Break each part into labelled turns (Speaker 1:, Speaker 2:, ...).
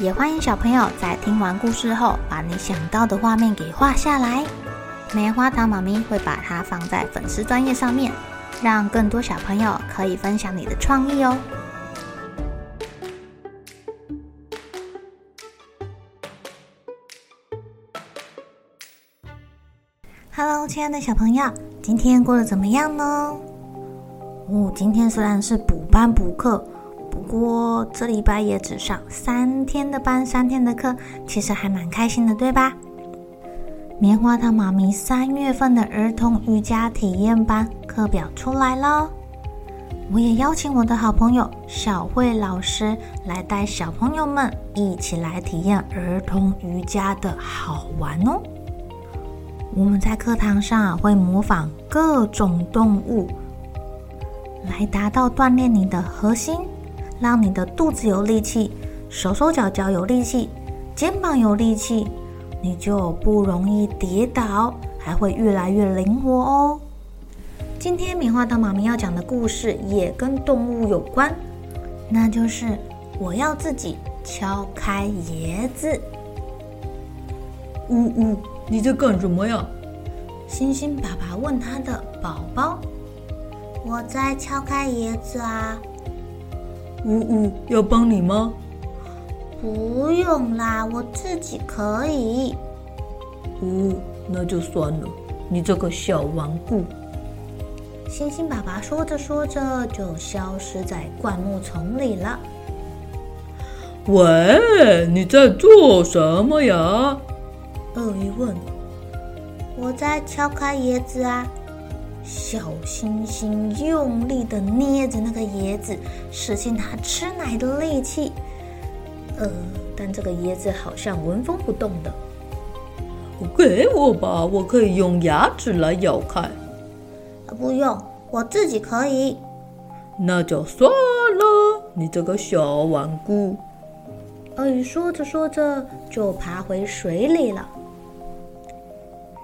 Speaker 1: 也欢迎小朋友在听完故事后，把你想到的画面给画下来。棉花糖妈咪会把它放在粉丝专页上面，让更多小朋友可以分享你的创意哦。Hello，亲爱的小朋友，今天过得怎么样呢？哦，今天虽然是补班补课。不过这礼拜也只上三天的班，三天的课，其实还蛮开心的，对吧？棉花糖妈咪三月份的儿童瑜伽体验班课表出来了，我也邀请我的好朋友小慧老师来带小朋友们一起来体验儿童瑜伽的好玩哦。我们在课堂上会模仿各种动物，来达到锻炼你的核心。让你的肚子有力气，手手脚脚有力气，肩膀有力气，你就不容易跌倒，还会越来越灵活哦。今天棉花糖妈咪要讲的故事也跟动物有关，那就是我要自己敲开椰子。
Speaker 2: 呜呜，你在干什么呀？
Speaker 1: 星星爸爸问他的宝宝。我在敲开椰子啊。
Speaker 2: 呜呜，要帮你吗？
Speaker 1: 不用啦，我自己可以。
Speaker 2: 呜，那就算了，你这个小顽固。
Speaker 1: 星星爸爸说着说着就消失在灌木丛里了。
Speaker 2: 喂，你在做什么呀？
Speaker 1: 鳄鱼问。我在敲开椰子啊。小星星用力的捏着那个椰子，使尽它吃奶的力气。呃，但这个椰子好像纹风不动的。
Speaker 2: 给我吧，我可以用牙齿来咬开。
Speaker 1: 不用，我自己可以。
Speaker 2: 那就算了，你这个小顽固。
Speaker 1: 鳄鱼说着说着就爬回水里了。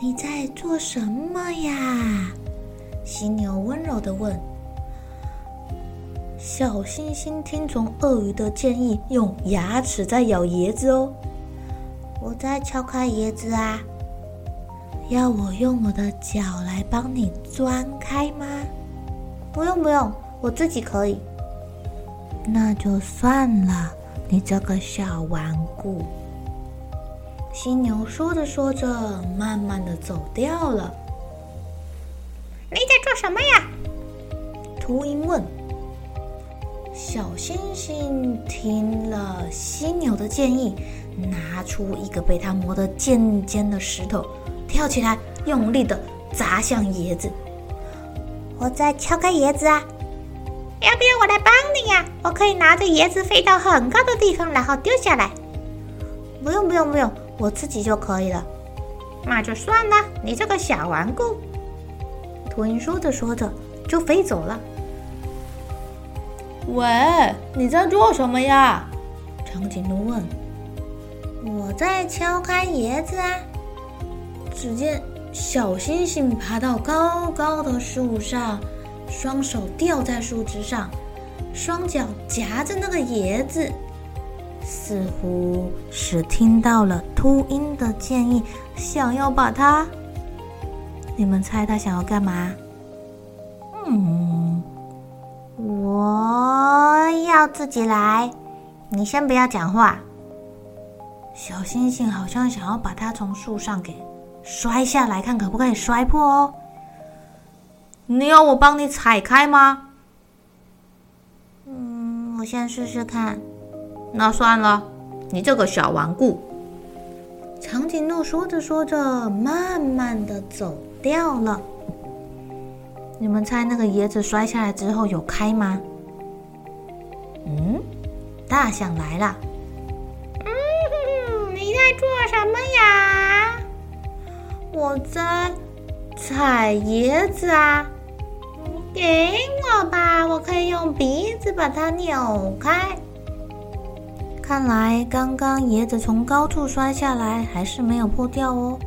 Speaker 1: 你在做什么呀？犀牛温柔的问：“小星星听从鳄鱼的建议，用牙齿在咬椰子哦。我在敲开椰子啊，要我用我的脚来帮你钻开吗？不用不用，我自己可以。那就算了，你这个小顽固。”犀牛说着说着，慢慢的走掉了。你在做什么呀？秃鹰问。小星星听了犀牛的建议，拿出一个被他磨得尖尖的石头，跳起来，用力的砸向椰子。我在敲开椰子啊，要不要我来帮你呀？我可以拿着椰子飞到很高的地方，然后丢下来。不用不用不用，我自己就可以了。那就算了，你这个小顽固。秃鹰说着说着就飞走了。
Speaker 2: 喂，你在做什么呀？
Speaker 1: 长颈鹿问。我在敲开椰子啊。只见小星星爬到高高的树上，双手吊在树枝上，双脚夹着那个椰子，似乎是听到了秃鹰的建议，想要把它。你们猜他想要干嘛？嗯我要自己来你先不要讲话。小星星好像想要把它从树上给摔下来看可不可以摔破哦。你要我帮你踩开吗？嗯我先试试看。那算了你这个小顽固。长颈鹿说着说着慢慢的走掉了。你们猜那个椰子摔下来之后有开吗？嗯，大象来了。嗯，你在做什么呀？我在采椰子啊。给我吧，我可以用鼻子把它扭开。看来刚刚椰子从高处摔下来，还是没有破掉哦。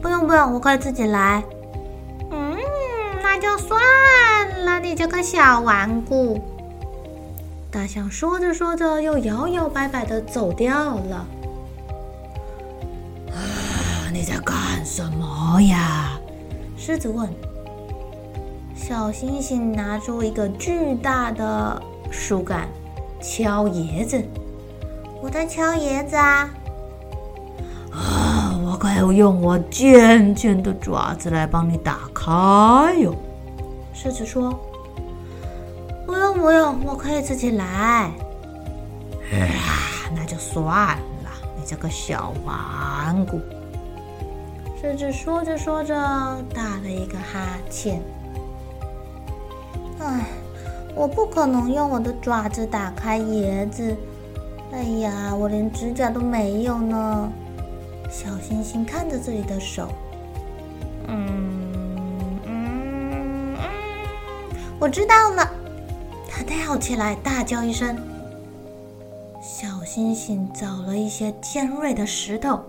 Speaker 1: 不用不用，我可以自己来。嗯，那就算了，你这个小顽固。大象说着说着，又摇摇摆摆的走掉了。啊，你在干什么呀？狮子问。小星星拿出一个巨大的树干，敲椰子。我在敲椰子啊！啊，我可以用我尖尖的爪子来帮你打开哟。狮子说：“不用不用，我可以自己来。”啊，那就算了，你这个小顽固。狮子说着说着，打了一个哈欠。唉，我不可能用我的爪子打开椰子。哎呀，我连指甲都没有呢。小星星看着自己的手，嗯嗯嗯，我知道了。他跳起来大叫一声。小星星找了一些尖锐的石头，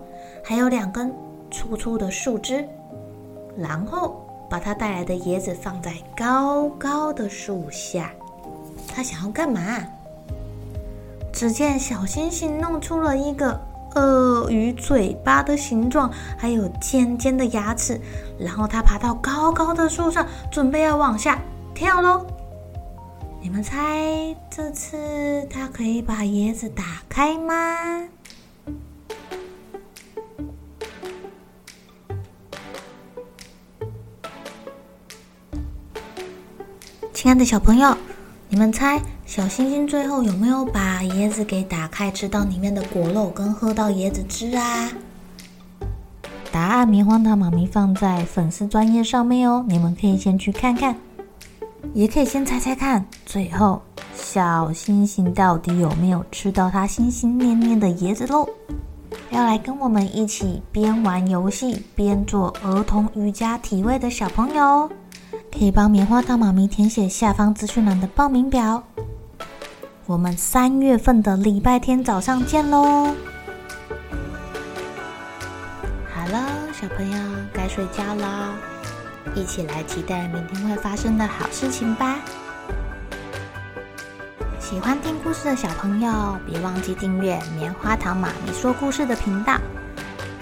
Speaker 1: 还有两根粗粗的树枝，然后。把他带来的椰子放在高高的树下，他想要干嘛？只见小星星弄出了一个鳄鱼嘴巴的形状，还有尖尖的牙齿，然后它爬到高高的树上，准备要往下跳喽。你们猜这次它可以把椰子打开吗？亲爱的小朋友，你们猜小星星最后有没有把椰子给打开，吃到里面的果肉跟喝到椰子汁啊？答案棉花糖妈咪放在粉丝专页上面哦，你们可以先去看看，也可以先猜猜看，最后小星星到底有没有吃到他心心念念的椰子肉？要来跟我们一起边玩游戏边做儿童瑜伽体位的小朋友。可以帮棉花糖妈咪填写下方资讯栏的报名表。我们三月份的礼拜天早上见喽！好了，小朋友该睡觉了，一起来期待明天会发生的好事情吧！喜欢听故事的小朋友，别忘记订阅棉花糖妈咪说故事的频道。